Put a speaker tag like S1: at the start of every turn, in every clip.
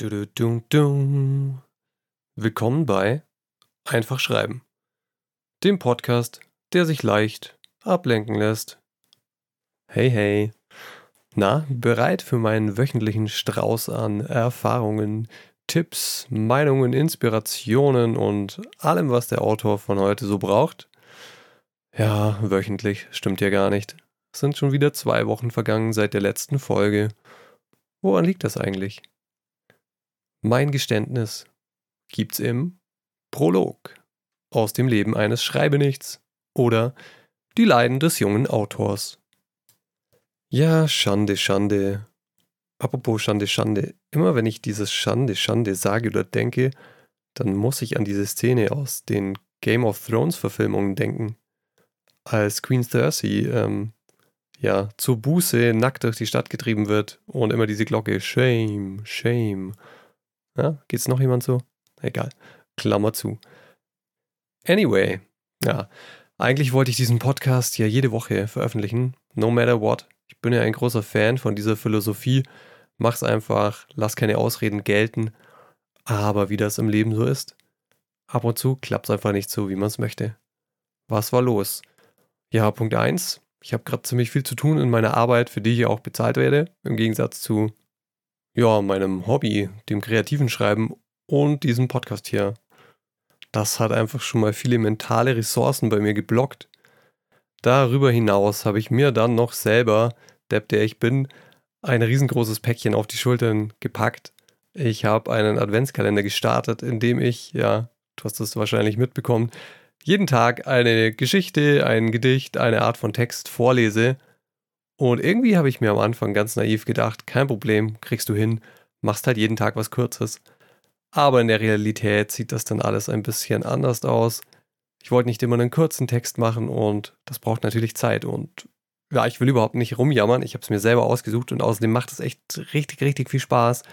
S1: Du, du, du, Willkommen bei Einfach Schreiben, dem Podcast, der sich leicht ablenken lässt. Hey, hey. Na, bereit für meinen wöchentlichen Strauß an Erfahrungen, Tipps, Meinungen, Inspirationen und allem, was der Autor von heute so braucht? Ja, wöchentlich stimmt ja gar nicht. Es sind schon wieder zwei Wochen vergangen seit der letzten Folge. Woran liegt das eigentlich? Mein Geständnis gibt's im Prolog aus dem Leben eines Schreibenichts oder Die Leiden des jungen Autors. Ja, Schande, Schande. Apropos Schande, Schande. Immer wenn ich dieses Schande, Schande sage oder denke, dann muss ich an diese Szene aus den Game of Thrones Verfilmungen denken. Als Queen Cersei ähm, ja, zur Buße nackt durch die Stadt getrieben wird und immer diese Glocke Shame, Shame ja, geht's noch jemand so? Egal. Klammer zu. Anyway, ja, eigentlich wollte ich diesen Podcast ja jede Woche veröffentlichen, no matter what. Ich bin ja ein großer Fan von dieser Philosophie. Mach's einfach, lass keine Ausreden gelten. Aber wie das im Leben so ist, ab und zu klappt's einfach nicht so, wie man es möchte. Was war los? Ja, Punkt 1. Ich habe gerade ziemlich viel zu tun in meiner Arbeit, für die ich auch bezahlt werde, im Gegensatz zu ja, meinem Hobby, dem kreativen Schreiben und diesem Podcast hier. Das hat einfach schon mal viele mentale Ressourcen bei mir geblockt. Darüber hinaus habe ich mir dann noch selber, Depp der ich bin, ein riesengroßes Päckchen auf die Schultern gepackt. Ich habe einen Adventskalender gestartet, in dem ich, ja, du hast es wahrscheinlich mitbekommen, jeden Tag eine Geschichte, ein Gedicht, eine Art von Text vorlese und irgendwie habe ich mir am Anfang ganz naiv gedacht, kein Problem, kriegst du hin, machst halt jeden Tag was Kurzes. Aber in der Realität sieht das dann alles ein bisschen anders aus. Ich wollte nicht immer einen kurzen Text machen und das braucht natürlich Zeit. Und ja, ich will überhaupt nicht rumjammern. Ich habe es mir selber ausgesucht und außerdem macht es echt richtig, richtig viel Spaß.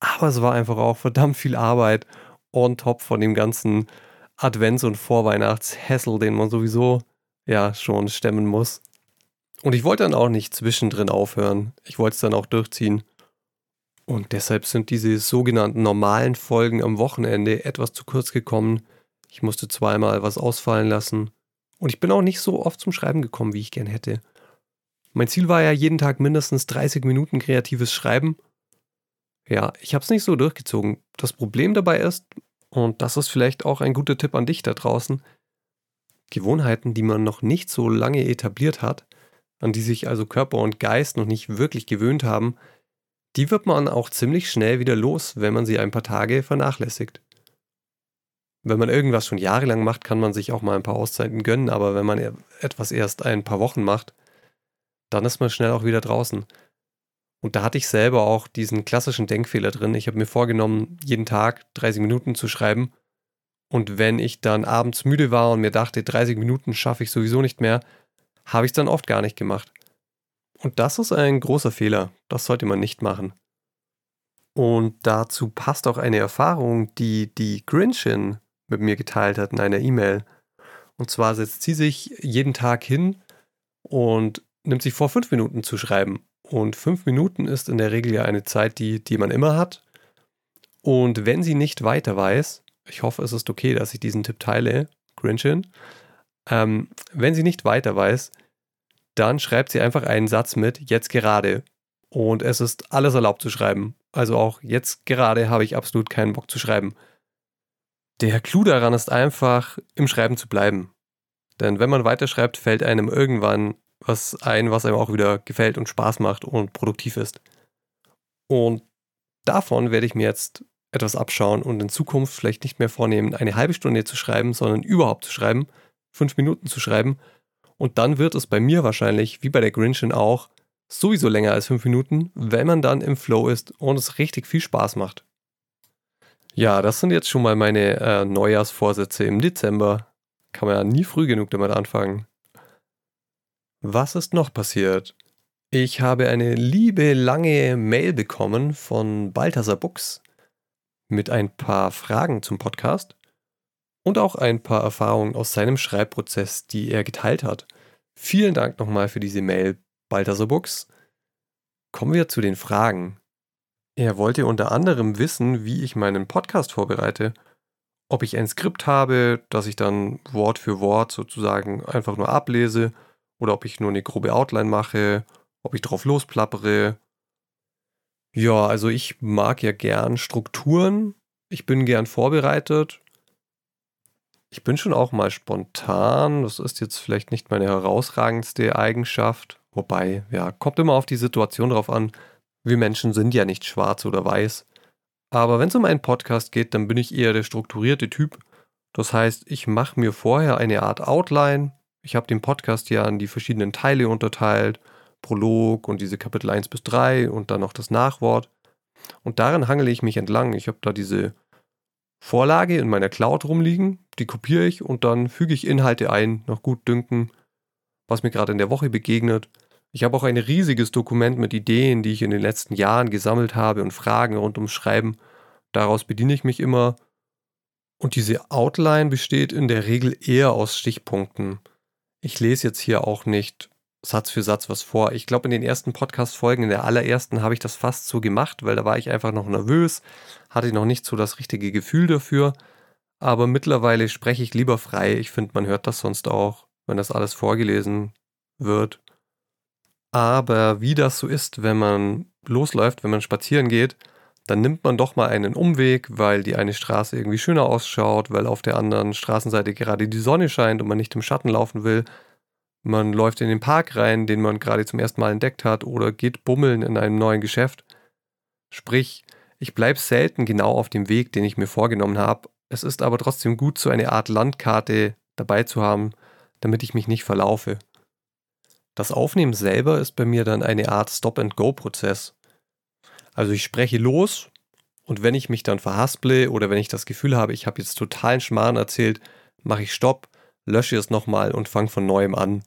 S1: Aber es war einfach auch verdammt viel Arbeit on top von dem ganzen Advents- und Vorweihnachtshässel, den man sowieso ja schon stemmen muss. Und ich wollte dann auch nicht zwischendrin aufhören. Ich wollte es dann auch durchziehen. Und deshalb sind diese sogenannten normalen Folgen am Wochenende etwas zu kurz gekommen. Ich musste zweimal was ausfallen lassen. Und ich bin auch nicht so oft zum Schreiben gekommen, wie ich gern hätte. Mein Ziel war ja jeden Tag mindestens 30 Minuten kreatives Schreiben. Ja, ich habe es nicht so durchgezogen. Das Problem dabei ist, und das ist vielleicht auch ein guter Tipp an dich da draußen, Gewohnheiten, die man noch nicht so lange etabliert hat, an die sich also Körper und Geist noch nicht wirklich gewöhnt haben, die wird man auch ziemlich schnell wieder los, wenn man sie ein paar Tage vernachlässigt. Wenn man irgendwas schon jahrelang macht, kann man sich auch mal ein paar Auszeiten gönnen, aber wenn man e-, etwas erst ein paar Wochen macht, dann ist man schnell auch wieder draußen. Und da hatte ich selber auch diesen klassischen Denkfehler drin. Ich habe mir vorgenommen, jeden Tag 30 Minuten zu schreiben. Und wenn ich dann abends müde war und mir dachte, 30 Minuten schaffe ich sowieso nicht mehr, habe ich es dann oft gar nicht gemacht. Und das ist ein großer Fehler. Das sollte man nicht machen. Und dazu passt auch eine Erfahrung, die die Grinchin mit mir geteilt hat in einer E-Mail. Und zwar setzt sie sich jeden Tag hin und nimmt sich vor, fünf Minuten zu schreiben. Und fünf Minuten ist in der Regel ja eine Zeit, die, die man immer hat. Und wenn sie nicht weiter weiß, ich hoffe, es ist okay, dass ich diesen Tipp teile, Grinchin, ähm, wenn sie nicht weiter weiß, dann schreibt sie einfach einen Satz mit, jetzt gerade. Und es ist alles erlaubt zu schreiben. Also auch jetzt gerade habe ich absolut keinen Bock zu schreiben. Der Clou daran ist einfach, im Schreiben zu bleiben. Denn wenn man weiterschreibt, fällt einem irgendwann was ein, was einem auch wieder gefällt und Spaß macht und produktiv ist. Und davon werde ich mir jetzt etwas abschauen und in Zukunft vielleicht nicht mehr vornehmen, eine halbe Stunde zu schreiben, sondern überhaupt zu schreiben, fünf Minuten zu schreiben. Und dann wird es bei mir wahrscheinlich, wie bei der Grinchin auch, sowieso länger als fünf Minuten, wenn man dann im Flow ist und es richtig viel Spaß macht. Ja, das sind jetzt schon mal meine äh, Neujahrsvorsätze im Dezember. Kann man ja nie früh genug damit anfangen. Was ist noch passiert? Ich habe eine liebe lange Mail bekommen von Balthasar Bux mit ein paar Fragen zum Podcast und auch ein paar Erfahrungen aus seinem Schreibprozess, die er geteilt hat. Vielen Dank nochmal für diese Mail, Balthasar Bux. Kommen wir zu den Fragen. Er wollte unter anderem wissen, wie ich meinen Podcast vorbereite. Ob ich ein Skript habe, das ich dann Wort für Wort sozusagen einfach nur ablese, oder ob ich nur eine grobe Outline mache, ob ich drauf losplappere. Ja, also ich mag ja gern Strukturen. Ich bin gern vorbereitet. Ich bin schon auch mal spontan. Das ist jetzt vielleicht nicht meine herausragendste Eigenschaft. Wobei, ja, kommt immer auf die Situation drauf an. Wir Menschen sind ja nicht schwarz oder weiß. Aber wenn es um einen Podcast geht, dann bin ich eher der strukturierte Typ. Das heißt, ich mache mir vorher eine Art Outline. Ich habe den Podcast ja in die verschiedenen Teile unterteilt. Prolog und diese Kapitel 1 bis 3 und dann noch das Nachwort. Und daran hangele ich mich entlang. Ich habe da diese Vorlage in meiner Cloud rumliegen, die kopiere ich und dann füge ich Inhalte ein, nach gut dünken, was mir gerade in der Woche begegnet. Ich habe auch ein riesiges Dokument mit Ideen, die ich in den letzten Jahren gesammelt habe und Fragen rund ums Schreiben. Daraus bediene ich mich immer. Und diese Outline besteht in der Regel eher aus Stichpunkten. Ich lese jetzt hier auch nicht Satz für Satz was vor. Ich glaube, in den ersten Podcast-Folgen, in der allerersten, habe ich das fast so gemacht, weil da war ich einfach noch nervös, hatte noch nicht so das richtige Gefühl dafür. Aber mittlerweile spreche ich lieber frei. Ich finde, man hört das sonst auch, wenn das alles vorgelesen wird. Aber wie das so ist, wenn man losläuft, wenn man spazieren geht, dann nimmt man doch mal einen Umweg, weil die eine Straße irgendwie schöner ausschaut, weil auf der anderen Straßenseite gerade die Sonne scheint und man nicht im Schatten laufen will. Man läuft in den Park rein, den man gerade zum ersten Mal entdeckt hat, oder geht bummeln in einem neuen Geschäft. Sprich, ich bleibe selten genau auf dem Weg, den ich mir vorgenommen habe. Es ist aber trotzdem gut, so eine Art Landkarte dabei zu haben, damit ich mich nicht verlaufe. Das Aufnehmen selber ist bei mir dann eine Art Stop-and-Go-Prozess. Also ich spreche los und wenn ich mich dann verhasple oder wenn ich das Gefühl habe, ich habe jetzt totalen Schmarrn erzählt, mache ich Stopp, lösche es nochmal und fange von neuem an.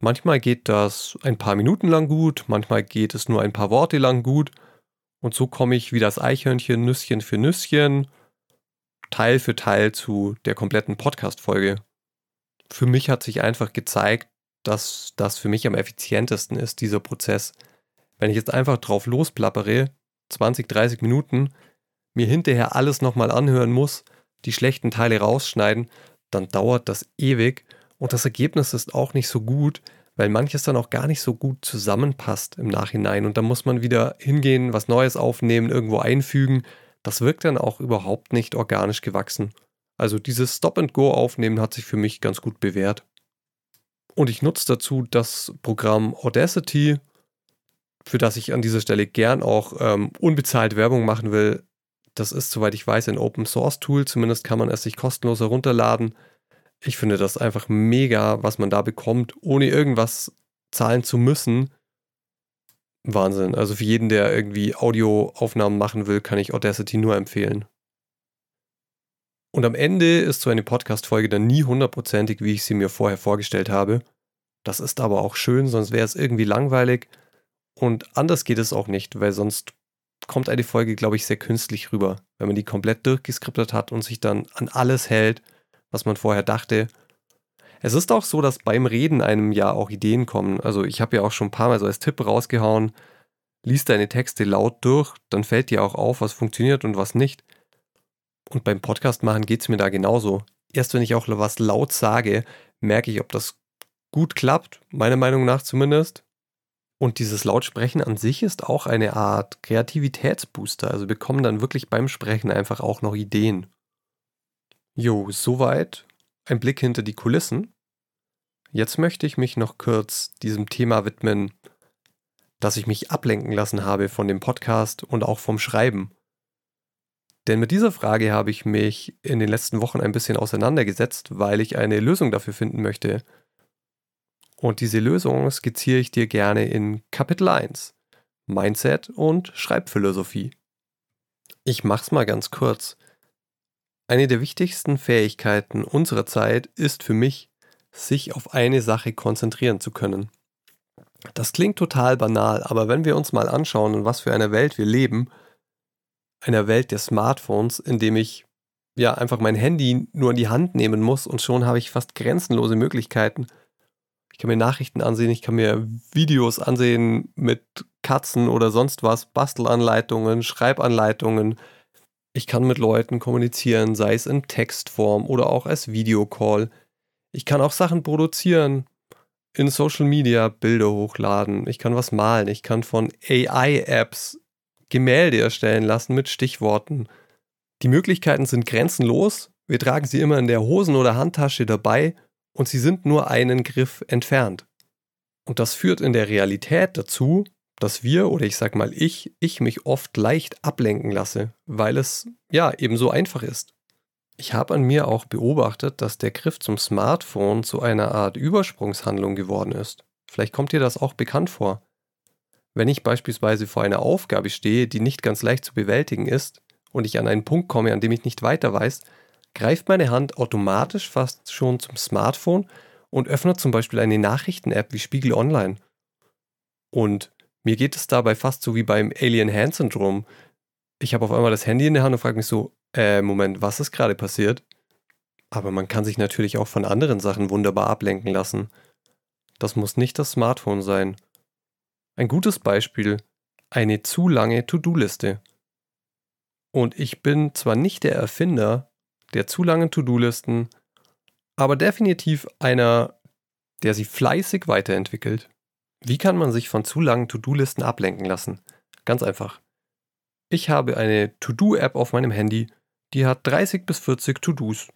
S1: Manchmal geht das ein paar Minuten lang gut, manchmal geht es nur ein paar Worte lang gut und so komme ich wie das Eichhörnchen Nüsschen für Nüsschen Teil für Teil zu der kompletten Podcast-Folge. Für mich hat sich einfach gezeigt, dass das für mich am effizientesten ist, dieser Prozess. Wenn ich jetzt einfach drauf losplappere, 20, 30 Minuten, mir hinterher alles nochmal anhören muss, die schlechten Teile rausschneiden, dann dauert das ewig und das Ergebnis ist auch nicht so gut, weil manches dann auch gar nicht so gut zusammenpasst im Nachhinein und dann muss man wieder hingehen, was Neues aufnehmen, irgendwo einfügen. Das wirkt dann auch überhaupt nicht organisch gewachsen. Also dieses Stop-and-Go aufnehmen hat sich für mich ganz gut bewährt. Und ich nutze dazu das Programm Audacity, für das ich an dieser Stelle gern auch ähm, unbezahlt Werbung machen will. Das ist, soweit ich weiß, ein Open Source Tool. Zumindest kann man es sich kostenlos herunterladen. Ich finde das einfach mega, was man da bekommt, ohne irgendwas zahlen zu müssen. Wahnsinn. Also für jeden, der irgendwie Audioaufnahmen machen will, kann ich Audacity nur empfehlen. Und am Ende ist so eine Podcast-Folge dann nie hundertprozentig, wie ich sie mir vorher vorgestellt habe. Das ist aber auch schön, sonst wäre es irgendwie langweilig. Und anders geht es auch nicht, weil sonst kommt eine Folge, glaube ich, sehr künstlich rüber. Wenn man die komplett durchgeskriptet hat und sich dann an alles hält, was man vorher dachte. Es ist auch so, dass beim Reden einem ja auch Ideen kommen. Also ich habe ja auch schon ein paar Mal so als Tipp rausgehauen, lies deine Texte laut durch, dann fällt dir auch auf, was funktioniert und was nicht. Und beim Podcast machen geht es mir da genauso. Erst wenn ich auch was laut sage, merke ich, ob das gut klappt, meiner Meinung nach zumindest. Und dieses Lautsprechen an sich ist auch eine Art Kreativitätsbooster. Also bekommen dann wirklich beim Sprechen einfach auch noch Ideen. Jo, soweit ein Blick hinter die Kulissen. Jetzt möchte ich mich noch kurz diesem Thema widmen, dass ich mich ablenken lassen habe von dem Podcast und auch vom Schreiben. Denn mit dieser Frage habe ich mich in den letzten Wochen ein bisschen auseinandergesetzt, weil ich eine Lösung dafür finden möchte. Und diese Lösung skizziere ich dir gerne in Kapitel 1 Mindset und Schreibphilosophie. Ich mach's mal ganz kurz. Eine der wichtigsten Fähigkeiten unserer Zeit ist für mich, sich auf eine Sache konzentrieren zu können. Das klingt total banal, aber wenn wir uns mal anschauen, in was für einer Welt wir leben, einer Welt der Smartphones, in dem ich ja einfach mein Handy nur in die Hand nehmen muss und schon habe ich fast grenzenlose Möglichkeiten, Ich kann mir Nachrichten ansehen, ich kann mir Videos ansehen mit Katzen oder sonst was, Bastelanleitungen, Schreibanleitungen. Ich kann mit Leuten kommunizieren, sei es in Textform oder auch als Videocall. Ich kann auch Sachen produzieren, in Social Media Bilder hochladen. Ich kann was malen. Ich kann von AI-Apps Gemälde erstellen lassen mit Stichworten. Die Möglichkeiten sind grenzenlos. Wir tragen sie immer in der Hosen- oder Handtasche dabei und sie sind nur einen Griff entfernt. Und das führt in der Realität dazu, dass wir oder ich sag mal ich, ich mich oft leicht ablenken lasse, weil es ja eben so einfach ist. Ich habe an mir auch beobachtet, dass der Griff zum Smartphone zu einer Art Übersprungshandlung geworden ist. Vielleicht kommt dir das auch bekannt vor. Wenn ich beispielsweise vor einer Aufgabe stehe, die nicht ganz leicht zu bewältigen ist, und ich an einen Punkt komme, an dem ich nicht weiter weiß, greift meine Hand automatisch fast schon zum Smartphone und öffnet zum Beispiel eine Nachrichten-App wie Spiegel Online. Und mir geht es dabei fast so wie beim Alien Hand Syndrom. Ich habe auf einmal das Handy in der Hand und frage mich so, äh, Moment, was ist gerade passiert? Aber man kann sich natürlich auch von anderen Sachen wunderbar ablenken lassen. Das muss nicht das Smartphone sein. Ein gutes Beispiel, eine zu lange To-Do-Liste. Und ich bin zwar nicht der Erfinder der zu langen To-Do-Listen, aber definitiv einer, der sie fleißig weiterentwickelt. Wie kann man sich von zu langen To-Do-Listen ablenken lassen? Ganz einfach. Ich habe eine To-Do-App auf meinem Handy, die hat 30 bis 40 To-Dos.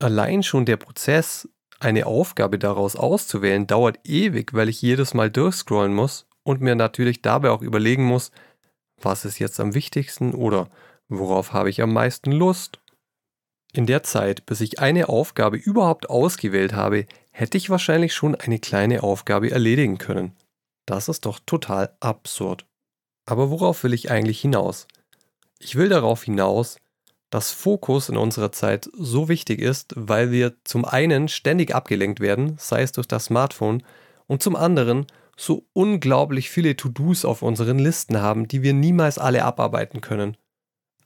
S1: Allein schon der Prozess, eine Aufgabe daraus auszuwählen, dauert ewig, weil ich jedes Mal durchscrollen muss und mir natürlich dabei auch überlegen muss, was ist jetzt am wichtigsten oder worauf habe ich am meisten Lust. In der Zeit, bis ich eine Aufgabe überhaupt ausgewählt habe, hätte ich wahrscheinlich schon eine kleine Aufgabe erledigen können. Das ist doch total absurd. Aber worauf will ich eigentlich hinaus? Ich will darauf hinaus, dass Fokus in unserer Zeit so wichtig ist, weil wir zum einen ständig abgelenkt werden, sei es durch das Smartphone, und zum anderen so unglaublich viele To-Dos auf unseren Listen haben, die wir niemals alle abarbeiten können.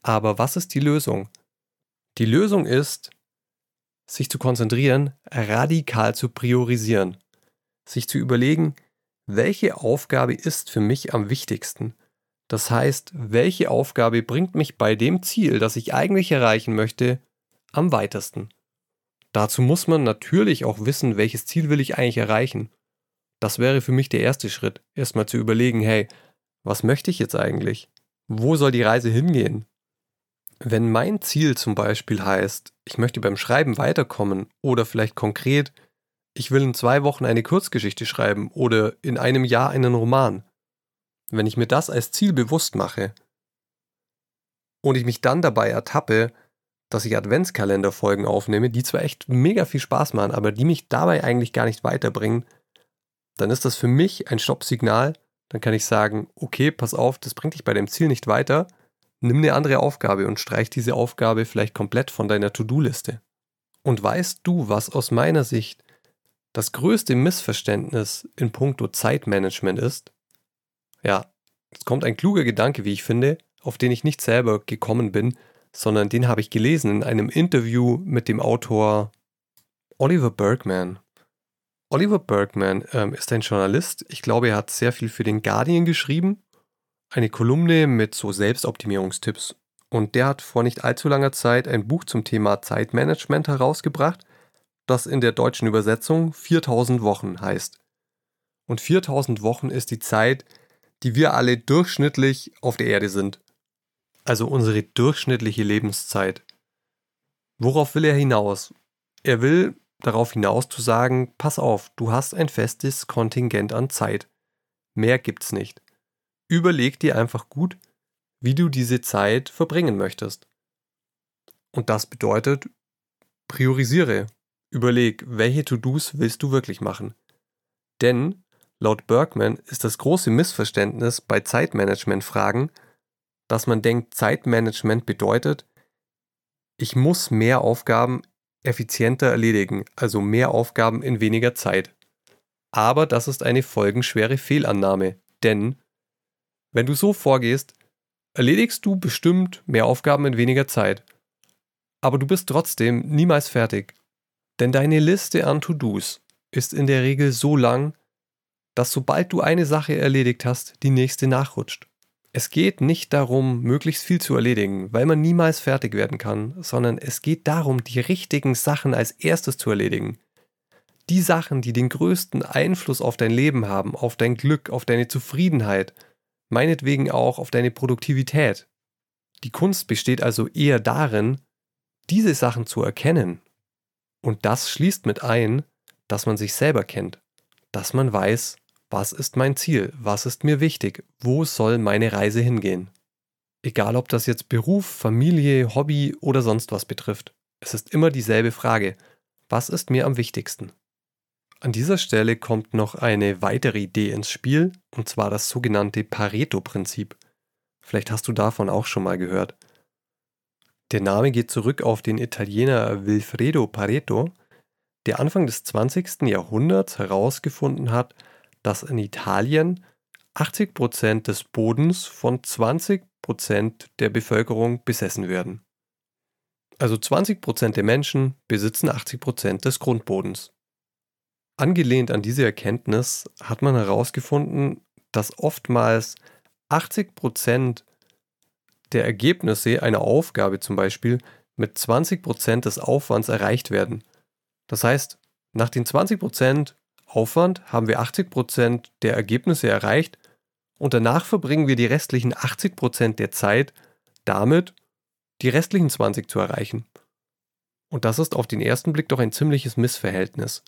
S1: Aber was ist die Lösung? Die Lösung ist, sich zu konzentrieren, radikal zu priorisieren, sich zu überlegen, welche Aufgabe ist für mich am wichtigsten. Das heißt, welche Aufgabe bringt mich bei dem Ziel, das ich eigentlich erreichen möchte, am weitesten. Dazu muss man natürlich auch wissen, welches Ziel will ich eigentlich erreichen. Das wäre für mich der erste Schritt, erstmal zu überlegen, hey, was möchte ich jetzt eigentlich? Wo soll die Reise hingehen? Wenn mein Ziel zum Beispiel heißt, ich möchte beim Schreiben weiterkommen oder vielleicht konkret, ich will in zwei Wochen eine Kurzgeschichte schreiben oder in einem Jahr einen Roman, wenn ich mir das als Ziel bewusst mache und ich mich dann dabei ertappe, dass ich Adventskalenderfolgen aufnehme, die zwar echt mega viel Spaß machen, aber die mich dabei eigentlich gar nicht weiterbringen, dann ist das für mich ein Stoppsignal. Dann kann ich sagen, okay, pass auf, das bringt dich bei dem Ziel nicht weiter Nimm eine andere Aufgabe und streich diese Aufgabe vielleicht komplett von deiner To-Do-Liste. Und weißt du, was aus meiner Sicht das größte Missverständnis in puncto Zeitmanagement ist? Ja, es kommt ein kluger Gedanke, wie ich finde, auf den ich nicht selber gekommen bin, sondern den habe ich gelesen in einem Interview mit dem Autor Oliver Bergman. Oliver Bergman ähm, ist ein Journalist. Ich glaube, er hat sehr viel für den Guardian geschrieben eine Kolumne mit so Selbstoptimierungstipps. Und der hat vor nicht allzu langer Zeit ein Buch zum Thema Zeitmanagement herausgebracht, das in der deutschen Übersetzung 4000 Wochen heißt. Und 4000 Wochen ist die Zeit, die wir alle durchschnittlich auf der Erde sind. Also unsere durchschnittliche Lebenszeit. Worauf will er hinaus? Er will darauf hinaus zu sagen, pass auf, du hast ein festes Kontingent an Zeit. Mehr gibt's nicht. Überleg dir einfach gut, wie du diese Zeit verbringen möchtest. Und das bedeutet, priorisiere. Überleg, welche To-Dos willst du wirklich machen. Denn laut Bergman ist das große Missverständnis bei Zeitmanagement-Fragen, dass man denkt, Zeitmanagement bedeutet, ich muss mehr Aufgaben effizienter erledigen, also mehr Aufgaben in weniger Zeit. Aber das ist eine folgenschwere Fehlannahme, denn wenn du so vorgehst, erledigst du bestimmt mehr Aufgaben in weniger Zeit. Aber du bist trotzdem niemals fertig. Denn deine Liste an To-Dos, ist in der Regel so lang, dass sobald du eine Sache erledigt hast, die nächste nachrutscht. Es geht nicht darum, möglichst viel zu erledigen, weil man niemals fertig werden kann, sondern es geht darum, die richtigen Sachen als erstes zu erledigen. Die Sachen, die den größten Einfluss auf dein Leben haben, auf dein Glück, auf deine Zufriedenheit, meinetwegen auch auf deine Produktivität. Die Kunst besteht also eher darin, diese Sachen zu erkennen. Und das schließt mit ein, dass man sich selber kennt, dass man weiß, was ist mein Ziel, was ist mir wichtig, wo soll meine Reise hingehen. Egal ob das jetzt Beruf, Familie, Hobby oder sonst was betrifft, es ist immer dieselbe Frage, was ist mir am wichtigsten? An dieser Stelle kommt noch eine weitere Idee ins Spiel, und zwar das sogenannte Pareto-Prinzip. Vielleicht hast du davon auch schon mal gehört. Der Name geht zurück auf den Italiener Wilfredo Pareto, der Anfang des 20. Jahrhunderts herausgefunden hat, dass in Italien 80% des Bodens von 20% der Bevölkerung besessen werden. Also 20% der Menschen besitzen 80% des Grundbodens. Angelehnt an diese Erkenntnis hat man herausgefunden, dass oftmals 80% der Ergebnisse einer Aufgabe zum Beispiel mit 20% des Aufwands erreicht werden. Das heißt, nach den 20% Aufwand haben wir 80% der Ergebnisse erreicht und danach verbringen wir die restlichen 80% der Zeit damit, die restlichen 20 zu erreichen. Und das ist auf den ersten Blick doch ein ziemliches Missverhältnis.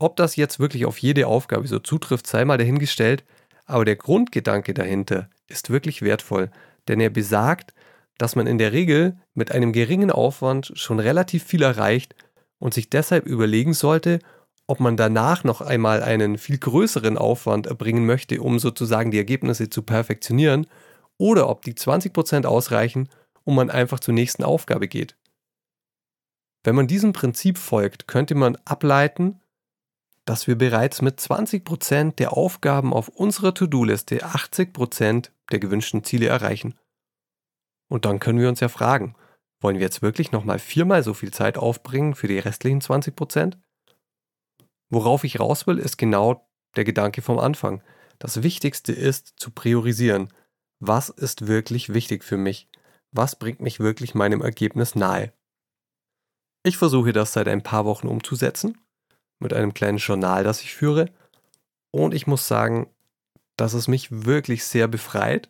S1: Ob das jetzt wirklich auf jede Aufgabe so zutrifft, sei mal dahingestellt, aber der Grundgedanke dahinter ist wirklich wertvoll, denn er besagt, dass man in der Regel mit einem geringen Aufwand schon relativ viel erreicht und sich deshalb überlegen sollte, ob man danach noch einmal einen viel größeren Aufwand erbringen möchte, um sozusagen die Ergebnisse zu perfektionieren, oder ob die 20% ausreichen und man einfach zur nächsten Aufgabe geht. Wenn man diesem Prinzip folgt, könnte man ableiten, dass wir bereits mit 20% der Aufgaben auf unserer To-Do-Liste 80% der gewünschten Ziele erreichen. Und dann können wir uns ja fragen, wollen wir jetzt wirklich nochmal viermal so viel Zeit aufbringen für die restlichen 20%? Worauf ich raus will, ist genau der Gedanke vom Anfang. Das Wichtigste ist zu priorisieren. Was ist wirklich wichtig für mich? Was bringt mich wirklich meinem Ergebnis nahe? Ich versuche das seit ein paar Wochen umzusetzen mit einem kleinen Journal, das ich führe. Und ich muss sagen, dass es mich wirklich sehr befreit,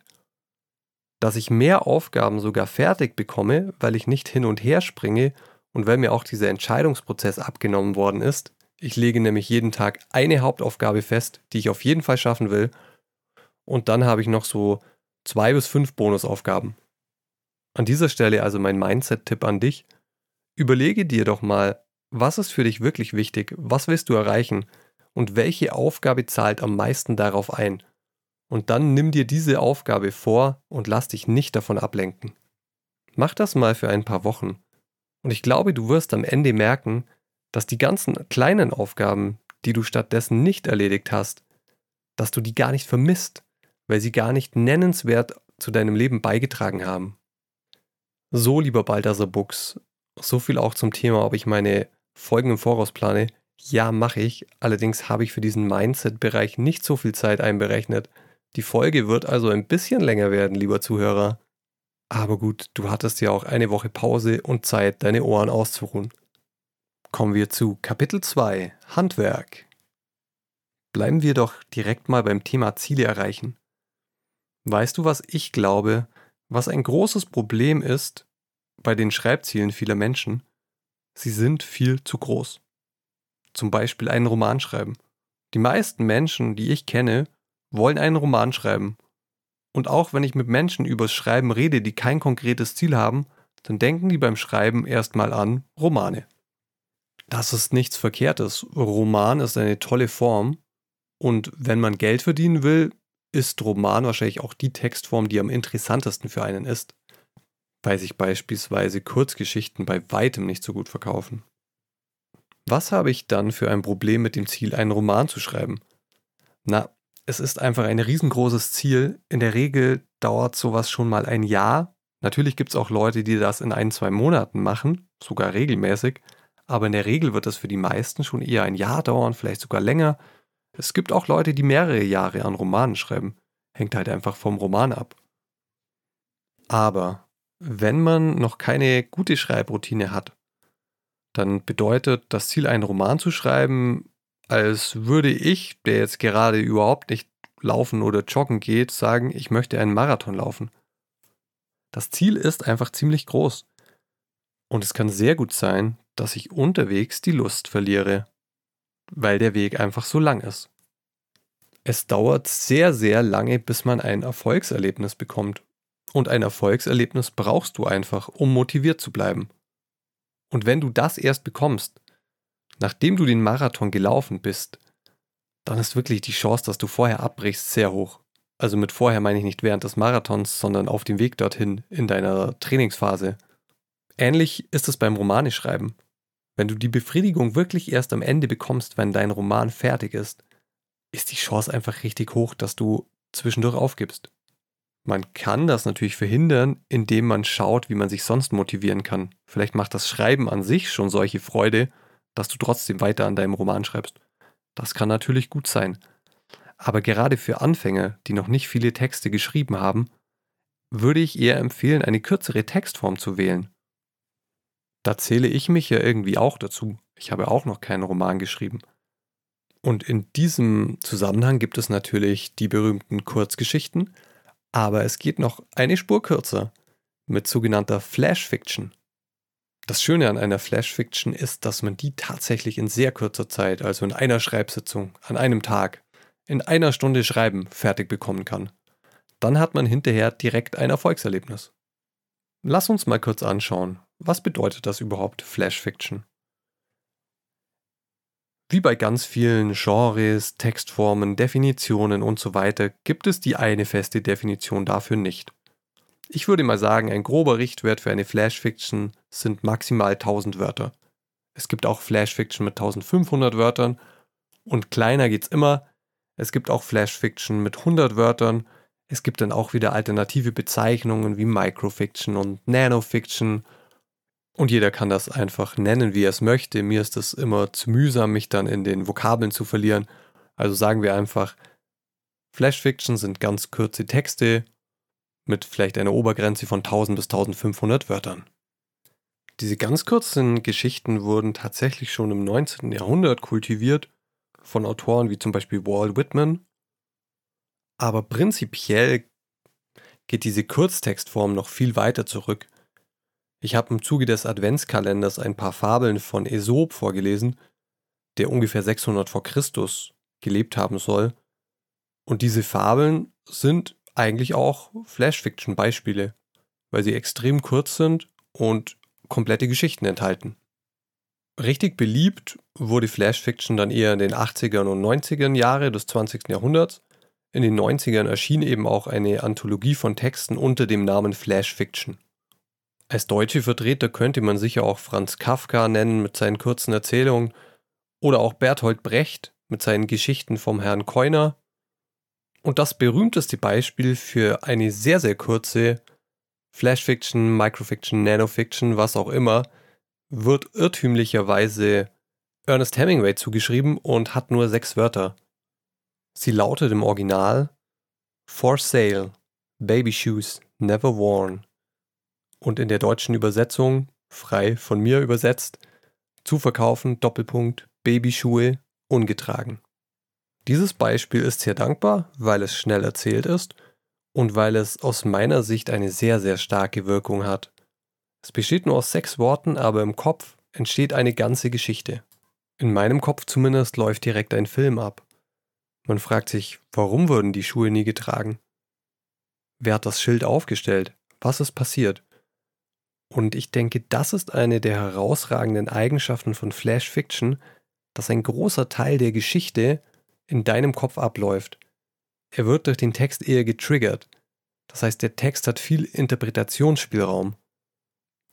S1: dass ich mehr Aufgaben sogar fertig bekomme, weil ich nicht hin und her springe und weil mir auch dieser Entscheidungsprozess abgenommen worden ist. Ich lege nämlich jeden Tag eine Hauptaufgabe fest, die ich auf jeden Fall schaffen will. Und dann habe ich noch so zwei bis fünf Bonusaufgaben. An dieser Stelle also mein Mindset-Tipp an dich. Überlege dir doch mal, was ist für dich wirklich wichtig? Was willst du erreichen? Und welche Aufgabe zahlt am meisten darauf ein? Und dann nimm dir diese Aufgabe vor und lass dich nicht davon ablenken. Mach das mal für ein paar Wochen. Und ich glaube, du wirst am Ende merken, dass die ganzen kleinen Aufgaben, die du stattdessen nicht erledigt hast, dass du die gar nicht vermisst, weil sie gar nicht nennenswert zu deinem Leben beigetragen haben. So, lieber Balthasar Buchs, so viel auch zum Thema, ob ich meine Folgen im Voraus plane? Ja, mache ich. Allerdings habe ich für diesen Mindset-Bereich nicht so viel Zeit einberechnet. Die Folge wird also ein bisschen länger werden, lieber Zuhörer. Aber gut, du hattest ja auch eine Woche Pause und Zeit, deine Ohren auszuruhen. Kommen wir zu Kapitel 2 Handwerk. Bleiben wir doch direkt mal beim Thema Ziele erreichen. Weißt du, was ich glaube, was ein großes Problem ist bei den Schreibzielen vieler Menschen? Sie sind viel zu groß. Zum Beispiel einen Roman schreiben. Die meisten Menschen, die ich kenne, wollen einen Roman schreiben. Und auch wenn ich mit Menschen übers Schreiben rede, die kein konkretes Ziel haben, dann denken die beim Schreiben erstmal an Romane. Das ist nichts Verkehrtes. Roman ist eine tolle Form. Und wenn man Geld verdienen will, ist Roman wahrscheinlich auch die Textform, die am interessantesten für einen ist weil sich beispielsweise Kurzgeschichten bei weitem nicht so gut verkaufen. Was habe ich dann für ein Problem mit dem Ziel, einen Roman zu schreiben? Na, es ist einfach ein riesengroßes Ziel. In der Regel dauert sowas schon mal ein Jahr. Natürlich gibt es auch Leute, die das in ein, zwei Monaten machen, sogar regelmäßig. aber in der Regel wird das für die meisten schon eher ein Jahr dauern, vielleicht sogar länger. Es gibt auch Leute, die mehrere Jahre an Romanen schreiben. Hängt halt einfach vom Roman ab. Aber wenn man noch keine gute Schreibroutine hat, dann bedeutet das Ziel, einen Roman zu schreiben, als würde ich, der jetzt gerade überhaupt nicht laufen oder joggen geht, sagen, ich möchte einen Marathon laufen. Das Ziel ist einfach ziemlich groß. Und es kann sehr gut sein, dass ich unterwegs die Lust verliere, weil der Weg einfach so lang ist. Es dauert sehr, sehr lange, bis man ein Erfolgserlebnis bekommt. Und ein Erfolgserlebnis brauchst du einfach, um motiviert zu bleiben. Und wenn du das erst bekommst, nachdem du den Marathon gelaufen bist, dann ist wirklich die Chance, dass du vorher abbrichst, sehr hoch. Also mit vorher meine ich nicht während des Marathons, sondern auf dem Weg dorthin in deiner Trainingsphase. Ähnlich ist es beim Romaneschreiben. Wenn du die Befriedigung wirklich erst am Ende bekommst, wenn dein Roman fertig ist, ist die Chance einfach richtig hoch, dass du zwischendurch aufgibst. Man kann das natürlich verhindern, indem man schaut, wie man sich sonst motivieren kann. Vielleicht macht das Schreiben an sich schon solche Freude, dass du trotzdem weiter an deinem Roman schreibst. Das kann natürlich gut sein. Aber gerade für Anfänger, die noch nicht viele Texte geschrieben haben, würde ich eher empfehlen, eine kürzere Textform zu wählen. Da zähle ich mich ja irgendwie auch dazu. Ich habe auch noch keinen Roman geschrieben. Und in diesem Zusammenhang gibt es natürlich die berühmten Kurzgeschichten, aber es geht noch eine Spur kürzer mit sogenannter Flash Fiction. Das Schöne an einer Flash Fiction ist, dass man die tatsächlich in sehr kurzer Zeit, also in einer Schreibsitzung, an einem Tag, in einer Stunde Schreiben fertig bekommen kann. Dann hat man hinterher direkt ein Erfolgserlebnis. Lass uns mal kurz anschauen, was bedeutet das überhaupt Flash Fiction? Wie bei ganz vielen Genres, Textformen, Definitionen und so weiter gibt es die eine feste Definition dafür nicht. Ich würde mal sagen, ein grober Richtwert für eine Flash-Fiction sind maximal 1000 Wörter. Es gibt auch Flash-Fiction mit 1500 Wörtern und kleiner geht's immer. Es gibt auch Flash-Fiction mit 100 Wörtern. Es gibt dann auch wieder alternative Bezeichnungen wie Microfiction und Nanofiction und jeder kann das einfach nennen, wie er es möchte. Mir ist es immer zu mühsam, mich dann in den Vokabeln zu verlieren. Also sagen wir einfach, Flash Fiction sind ganz kurze Texte mit vielleicht einer Obergrenze von 1000 bis 1500 Wörtern. Diese ganz kurzen Geschichten wurden tatsächlich schon im 19. Jahrhundert kultiviert von Autoren wie zum Beispiel Walt Whitman. Aber prinzipiell geht diese Kurztextform noch viel weiter zurück. Ich habe im Zuge des Adventskalenders ein paar Fabeln von Aesop vorgelesen, der ungefähr 600 vor Christus gelebt haben soll. Und diese Fabeln sind eigentlich auch Flash-Fiction-Beispiele, weil sie extrem kurz sind und komplette Geschichten enthalten. Richtig beliebt wurde Flash-Fiction dann eher in den 80ern und 90ern Jahre des 20. Jahrhunderts. In den 90ern erschien eben auch eine Anthologie von Texten unter dem Namen Flash-Fiction. Als deutsche Vertreter könnte man sicher auch Franz Kafka nennen mit seinen kurzen Erzählungen oder auch Bertolt Brecht mit seinen Geschichten vom Herrn Keuner. Und das berühmteste Beispiel für eine sehr, sehr kurze Flashfiction, Microfiction, Nanofiction, was auch immer, wird irrtümlicherweise Ernest Hemingway zugeschrieben und hat nur sechs Wörter. Sie lautet im Original For Sale, Baby Shoes, Never Worn und in der deutschen Übersetzung, frei von mir übersetzt, zu verkaufen, Doppelpunkt, Babyschuhe, ungetragen. Dieses Beispiel ist sehr dankbar, weil es schnell erzählt ist und weil es aus meiner Sicht eine sehr, sehr starke Wirkung hat. Es besteht nur aus sechs Worten, aber im Kopf entsteht eine ganze Geschichte. In meinem Kopf zumindest läuft direkt ein Film ab. Man fragt sich, warum wurden die Schuhe nie getragen? Wer hat das Schild aufgestellt? Was ist passiert? Und ich denke, das ist eine der herausragenden Eigenschaften von Flash Fiction, dass ein großer Teil der Geschichte in deinem Kopf abläuft. Er wird durch den Text eher getriggert. Das heißt, der Text hat viel Interpretationsspielraum.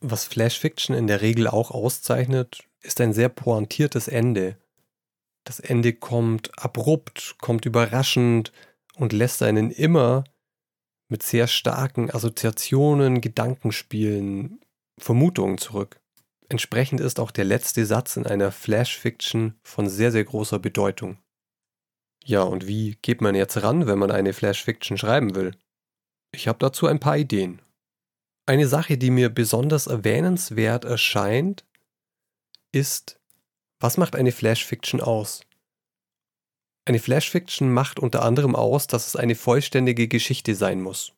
S1: Was Flash Fiction in der Regel auch auszeichnet, ist ein sehr pointiertes Ende. Das Ende kommt abrupt, kommt überraschend und lässt einen immer mit sehr starken Assoziationen, Gedankenspielen, Vermutungen zurück. Entsprechend ist auch der letzte Satz in einer Flash-Fiction von sehr, sehr großer Bedeutung. Ja, und wie geht man jetzt ran, wenn man eine Flash-Fiction schreiben will? Ich habe dazu ein paar Ideen. Eine Sache, die mir besonders erwähnenswert erscheint, ist, was macht eine Flash-Fiction aus? Eine Flash-Fiction macht unter anderem aus, dass es eine vollständige Geschichte sein muss.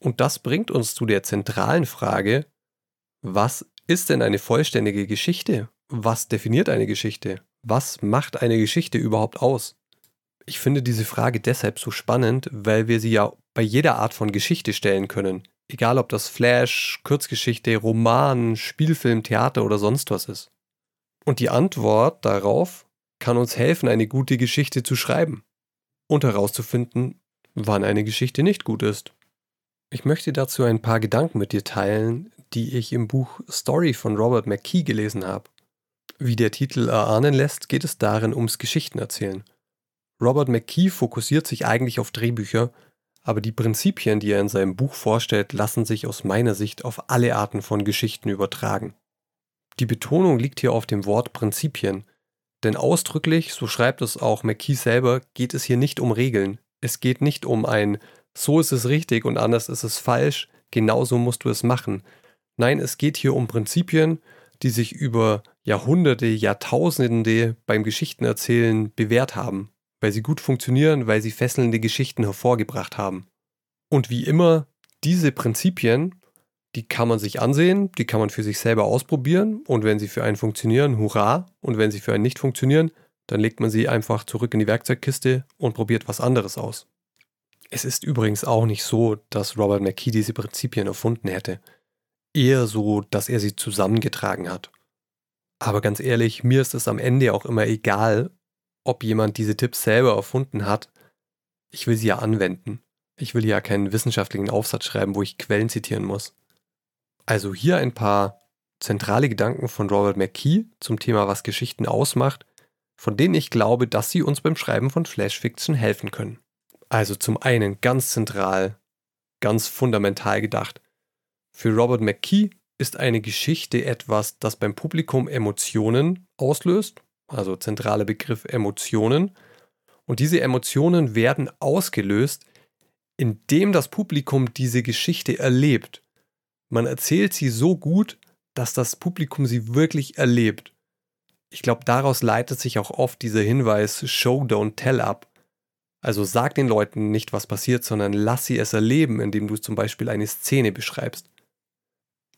S1: Und das bringt uns zu der zentralen Frage, was ist denn eine vollständige Geschichte? Was definiert eine Geschichte? Was macht eine Geschichte überhaupt aus? Ich finde diese Frage deshalb so spannend, weil wir sie ja bei jeder Art von Geschichte stellen können. Egal ob das Flash, Kurzgeschichte, Roman, Spielfilm, Theater oder sonst was ist. Und die Antwort darauf kann uns helfen, eine gute Geschichte zu schreiben und herauszufinden, wann eine Geschichte nicht gut ist. Ich möchte dazu ein paar Gedanken mit dir teilen, die ich im Buch Story von Robert McKee gelesen habe. Wie der Titel erahnen lässt, geht es darin ums Geschichtenerzählen. Robert McKee fokussiert sich eigentlich auf Drehbücher, aber die Prinzipien, die er in seinem Buch vorstellt, lassen sich aus meiner Sicht auf alle Arten von Geschichten übertragen. Die Betonung liegt hier auf dem Wort Prinzipien, denn ausdrücklich, so schreibt es auch McKee selber, geht es hier nicht um Regeln. Es geht nicht um ein so ist es richtig und anders ist es falsch, genauso musst du es machen, Nein, es geht hier um Prinzipien, die sich über Jahrhunderte, Jahrtausende beim Geschichtenerzählen bewährt haben, weil sie gut funktionieren, weil sie fesselnde Geschichten hervorgebracht haben. Und wie immer, diese Prinzipien, die kann man sich ansehen, die kann man für sich selber ausprobieren und wenn sie für einen funktionieren, hurra, und wenn sie für einen nicht funktionieren, dann legt man sie einfach zurück in die Werkzeugkiste und probiert was anderes aus. Es ist übrigens auch nicht so, dass Robert McKee diese Prinzipien erfunden hätte eher so, dass er sie zusammengetragen hat. Aber ganz ehrlich, mir ist es am Ende auch immer egal, ob jemand diese Tipps selber erfunden hat. Ich will sie ja anwenden. Ich will ja keinen wissenschaftlichen Aufsatz schreiben, wo ich Quellen zitieren muss. Also hier ein paar zentrale Gedanken von Robert McKee zum Thema, was Geschichten ausmacht, von denen ich glaube, dass sie uns beim Schreiben von Flash Fiction helfen können. Also zum einen ganz zentral, ganz fundamental gedacht, für Robert McKee ist eine Geschichte etwas, das beim Publikum Emotionen auslöst, also zentraler Begriff Emotionen. Und diese Emotionen werden ausgelöst, indem das Publikum diese Geschichte erlebt. Man erzählt sie so gut, dass das Publikum sie wirklich erlebt. Ich glaube, daraus leitet sich auch oft dieser Hinweis Show, don't tell ab. Also sag den Leuten nicht, was passiert, sondern lass sie es erleben, indem du zum Beispiel eine Szene beschreibst.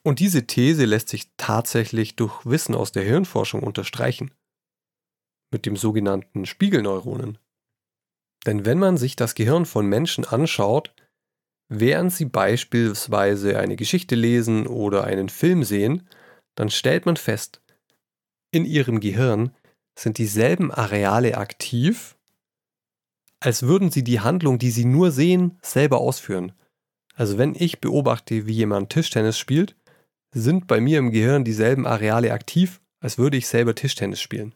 S1: Und diese These lässt sich tatsächlich durch Wissen aus der Hirnforschung unterstreichen. Mit dem sogenannten Spiegelneuronen. Denn wenn man sich das Gehirn von Menschen anschaut, während sie beispielsweise eine Geschichte lesen oder einen Film sehen, dann stellt man fest, in ihrem Gehirn sind dieselben Areale aktiv, als würden sie die Handlung, die sie nur sehen, selber ausführen. Also wenn ich beobachte, wie jemand Tischtennis spielt, sind bei mir im Gehirn dieselben Areale aktiv, als würde ich selber Tischtennis spielen.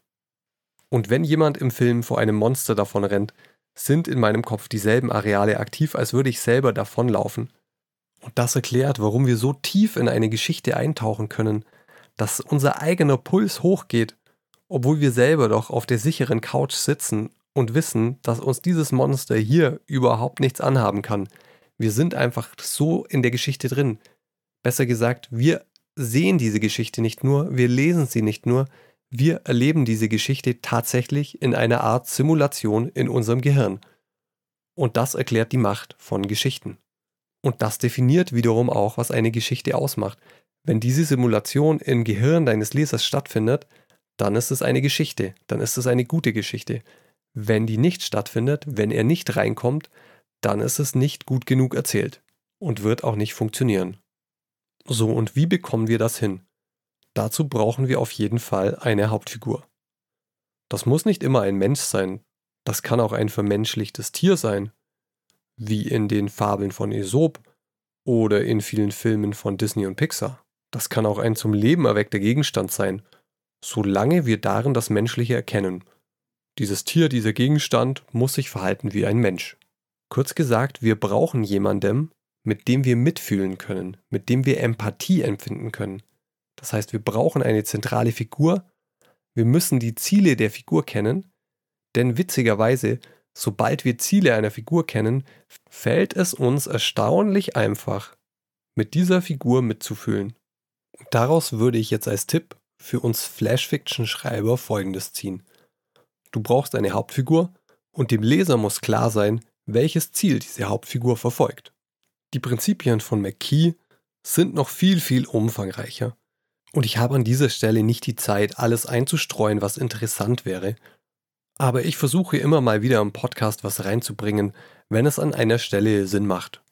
S1: Und wenn jemand im Film vor einem Monster davon rennt, sind in meinem Kopf dieselben Areale aktiv, als würde ich selber davonlaufen. Und das erklärt, warum wir so tief in eine Geschichte eintauchen können, dass unser eigener Puls hochgeht, obwohl wir selber doch auf der sicheren Couch sitzen und wissen, dass uns dieses Monster hier überhaupt nichts anhaben kann. Wir sind einfach so in der Geschichte drin. Besser gesagt, wir sehen diese Geschichte nicht nur, wir lesen sie nicht nur, wir erleben diese Geschichte tatsächlich in einer Art Simulation in unserem Gehirn. Und das erklärt die Macht von Geschichten. Und das definiert wiederum auch, was eine Geschichte ausmacht. Wenn diese Simulation im Gehirn deines Lesers stattfindet, dann ist es eine Geschichte, dann ist es eine gute Geschichte. Wenn die nicht stattfindet, wenn er nicht reinkommt, dann ist es nicht gut genug erzählt und wird auch nicht funktionieren. So, und wie bekommen wir das hin? Dazu brauchen wir auf jeden Fall eine Hauptfigur. Das muss nicht immer ein Mensch sein, das kann auch ein vermenschlichtes Tier sein, wie in den Fabeln von Aesop oder in vielen Filmen von Disney und Pixar. Das kann auch ein zum Leben erweckter Gegenstand sein, solange wir darin das Menschliche erkennen. Dieses Tier, dieser Gegenstand muss sich verhalten wie ein Mensch. Kurz gesagt, wir brauchen jemandem, mit dem wir mitfühlen können, mit dem wir Empathie empfinden können, Das heißt, wir brauchen eine zentrale Figur, wir müssen die Ziele der Figur kennen, denn witzigerweise, sobald wir Ziele einer Figur kennen, fällt es uns erstaunlich einfach, mit dieser Figur mitzufühlen. Daraus würde ich jetzt als Tipp für uns Flash-Fiction-Schreiber folgendes ziehen. Du brauchst eine Hauptfigur und dem Leser muss klar sein, welches Ziel diese Hauptfigur verfolgt. Die Prinzipien von McKee sind noch viel, viel umfangreicher. Und ich habe an dieser Stelle nicht die Zeit, alles einzustreuen, was interessant wäre. Aber ich versuche immer mal wieder im Podcast was reinzubringen, wenn es an einer Stelle Sinn macht.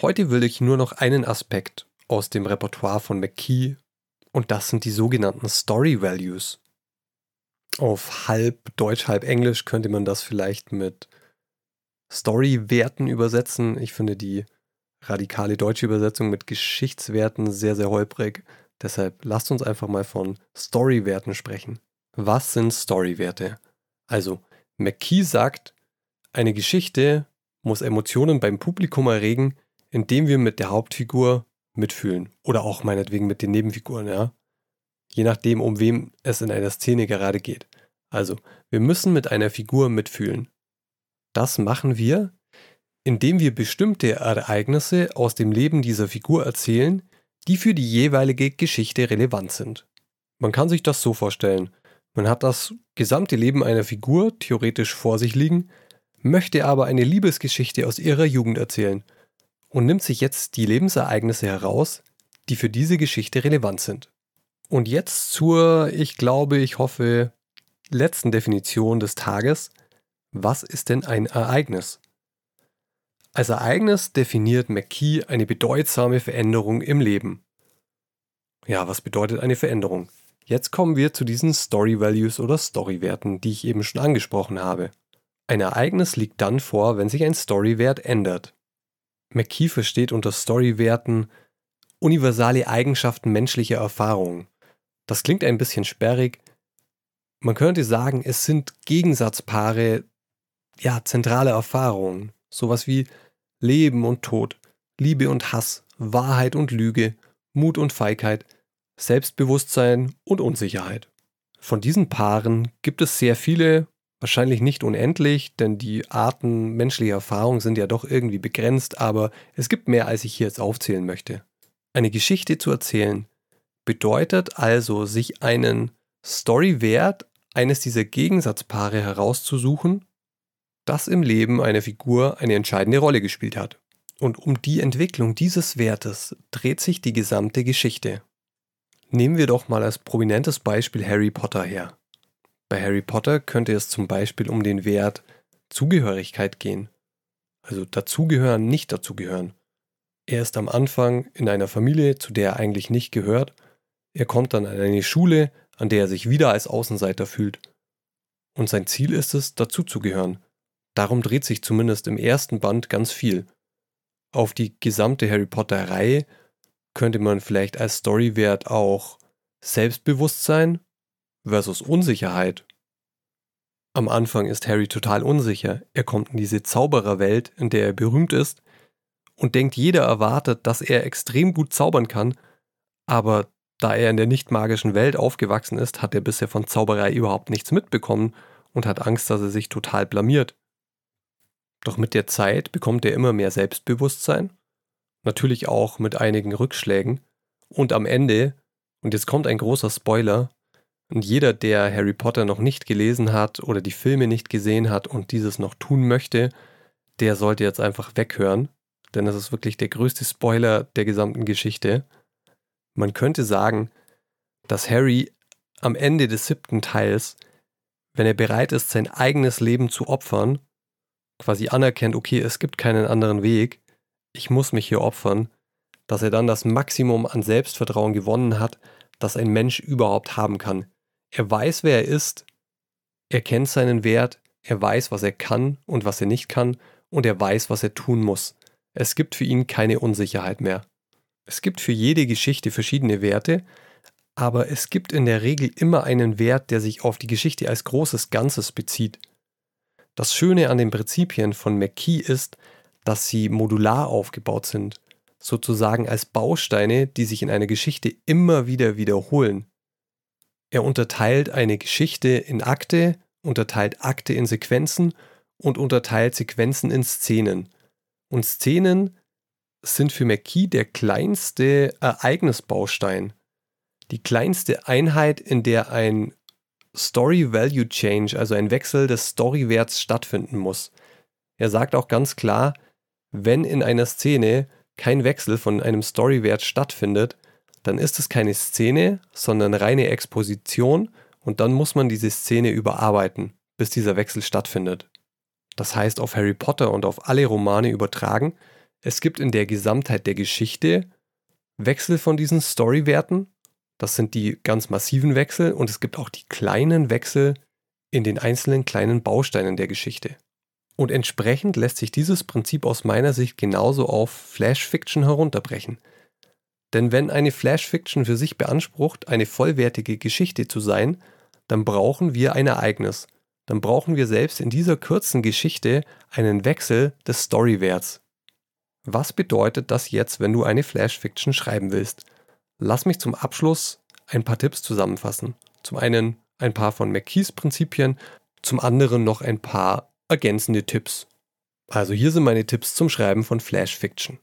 S1: Heute will ich nur noch einen Aspekt aus dem Repertoire von McKee und das sind die sogenannten Story Values. Auf halb Deutsch, halb Englisch könnte man das vielleicht mit Story-Werten übersetzen. Ich finde die radikale deutsche Übersetzung mit Geschichtswerten sehr, sehr holprig. Deshalb lasst uns einfach mal von Storywerten sprechen. Was sind Storywerte? Also, McKee sagt, eine Geschichte muss Emotionen beim Publikum erregen, indem wir mit der Hauptfigur mitfühlen. Oder auch meinetwegen mit den Nebenfiguren, ja. Je nachdem, um wem es in einer Szene gerade geht. Also, wir müssen mit einer Figur mitfühlen. Das machen wir, indem wir bestimmte Ereignisse aus dem Leben dieser Figur erzählen, die für die jeweilige Geschichte relevant sind. Man kann sich das so vorstellen. Man hat das gesamte Leben einer Figur theoretisch vor sich liegen, möchte aber eine Liebesgeschichte aus ihrer Jugend erzählen und nimmt sich jetzt die Lebensereignisse heraus, die für diese Geschichte relevant sind. Und jetzt zur, ich glaube, ich hoffe, letzten Definition des Tages. Was ist denn ein Ereignis? Als Ereignis definiert McKee eine bedeutsame Veränderung im Leben. Ja, was bedeutet eine Veränderung? Jetzt kommen wir zu diesen Story Values oder Storywerten, die ich eben schon angesprochen habe. Ein Ereignis liegt dann vor, wenn sich ein Storywert ändert. McKee versteht unter Storywerten universale Eigenschaften menschlicher Erfahrungen. Das klingt ein bisschen sperrig. Man könnte sagen, es sind Gegensatzpaare, ja, zentrale Erfahrungen. Sowas wie Leben und Tod, Liebe und Hass, Wahrheit und Lüge, Mut und Feigheit, Selbstbewusstsein und Unsicherheit. Von diesen Paaren gibt es sehr viele, wahrscheinlich nicht unendlich, denn die Arten menschlicher Erfahrung sind ja doch irgendwie begrenzt, aber es gibt mehr, als ich hier jetzt aufzählen möchte. Eine Geschichte zu erzählen bedeutet also, sich einen Storywert eines dieser Gegensatzpaare herauszusuchen das im Leben einer Figur eine entscheidende Rolle gespielt hat. Und um die Entwicklung dieses Wertes dreht sich die gesamte Geschichte. Nehmen wir doch mal als prominentes Beispiel Harry Potter her. Bei Harry Potter könnte es zum Beispiel um den Wert Zugehörigkeit gehen. Also dazugehören, nicht dazugehören. Er ist am Anfang in einer Familie, zu der er eigentlich nicht gehört. Er kommt dann an eine Schule, an der er sich wieder als Außenseiter fühlt. Und sein Ziel ist es, dazuzugehören. Darum dreht sich zumindest im ersten Band ganz viel. Auf die gesamte Harry Potter-Reihe könnte man vielleicht als Storywert auch Selbstbewusstsein versus Unsicherheit. Am Anfang ist Harry total unsicher. Er kommt in diese Zaubererwelt, in der er berühmt ist, und denkt, jeder erwartet, dass er extrem gut zaubern kann, aber da er in der nicht magischen Welt aufgewachsen ist, hat er bisher von Zauberei überhaupt nichts mitbekommen und hat Angst, dass er sich total blamiert. Doch mit der Zeit bekommt er immer mehr Selbstbewusstsein, natürlich auch mit einigen Rückschlägen, und am Ende, und jetzt kommt ein großer Spoiler, und jeder, der Harry Potter noch nicht gelesen hat oder die Filme nicht gesehen hat und dieses noch tun möchte, der sollte jetzt einfach weghören, denn das ist wirklich der größte Spoiler der gesamten Geschichte. Man könnte sagen, dass Harry am Ende des siebten Teils, wenn er bereit ist, sein eigenes Leben zu opfern, quasi anerkennt, okay, es gibt keinen anderen Weg, ich muss mich hier opfern, dass er dann das Maximum an Selbstvertrauen gewonnen hat, das ein Mensch überhaupt haben kann. Er weiß, wer er ist, er kennt seinen Wert, er weiß, was er kann und was er nicht kann, und er weiß, was er tun muss. Es gibt für ihn keine Unsicherheit mehr. Es gibt für jede Geschichte verschiedene Werte, aber es gibt in der Regel immer einen Wert, der sich auf die Geschichte als großes Ganzes bezieht. Das Schöne an den Prinzipien von McKee ist, dass sie modular aufgebaut sind. sozusagen als Bausteine, die sich in einer Geschichte immer wieder wiederholen. Er unterteilt eine Geschichte in Akte, unterteilt Akte in Sequenzen und unterteilt Sequenzen in Szenen. Und Szenen sind für McKee der kleinste Ereignisbaustein. Die kleinste Einheit, in der ein Story Value Change, also ein Wechsel des Storywerts stattfinden muss. Er sagt auch ganz klar, wenn in einer Szene kein Wechsel von einem Storywert stattfindet, dann ist es keine Szene, sondern reine Exposition und dann muss man diese Szene überarbeiten, bis dieser Wechsel stattfindet. Das heißt auf Harry Potter und auf alle Romane übertragen, es gibt in der Gesamtheit der Geschichte Wechsel von diesen Storywerten, das sind die ganz massiven Wechsel und es gibt auch die kleinen Wechsel in den einzelnen kleinen Bausteinen der Geschichte. Und entsprechend lässt sich dieses Prinzip aus meiner Sicht genauso auf Flash Fiction herunterbrechen. Denn wenn eine Flash Fiction für sich beansprucht, eine vollwertige Geschichte zu sein, dann brauchen wir ein Ereignis. Dann brauchen wir selbst in dieser kurzen Geschichte einen Wechsel des Storywerts. Was bedeutet das jetzt, wenn du eine Flash Fiction schreiben willst? Lass mich zum Abschluss ein paar Tipps zusammenfassen. Zum einen ein paar von McKees Prinzipien, zum anderen noch ein paar ergänzende Tipps. Also hier sind meine Tipps zum Schreiben von Flash Fiction.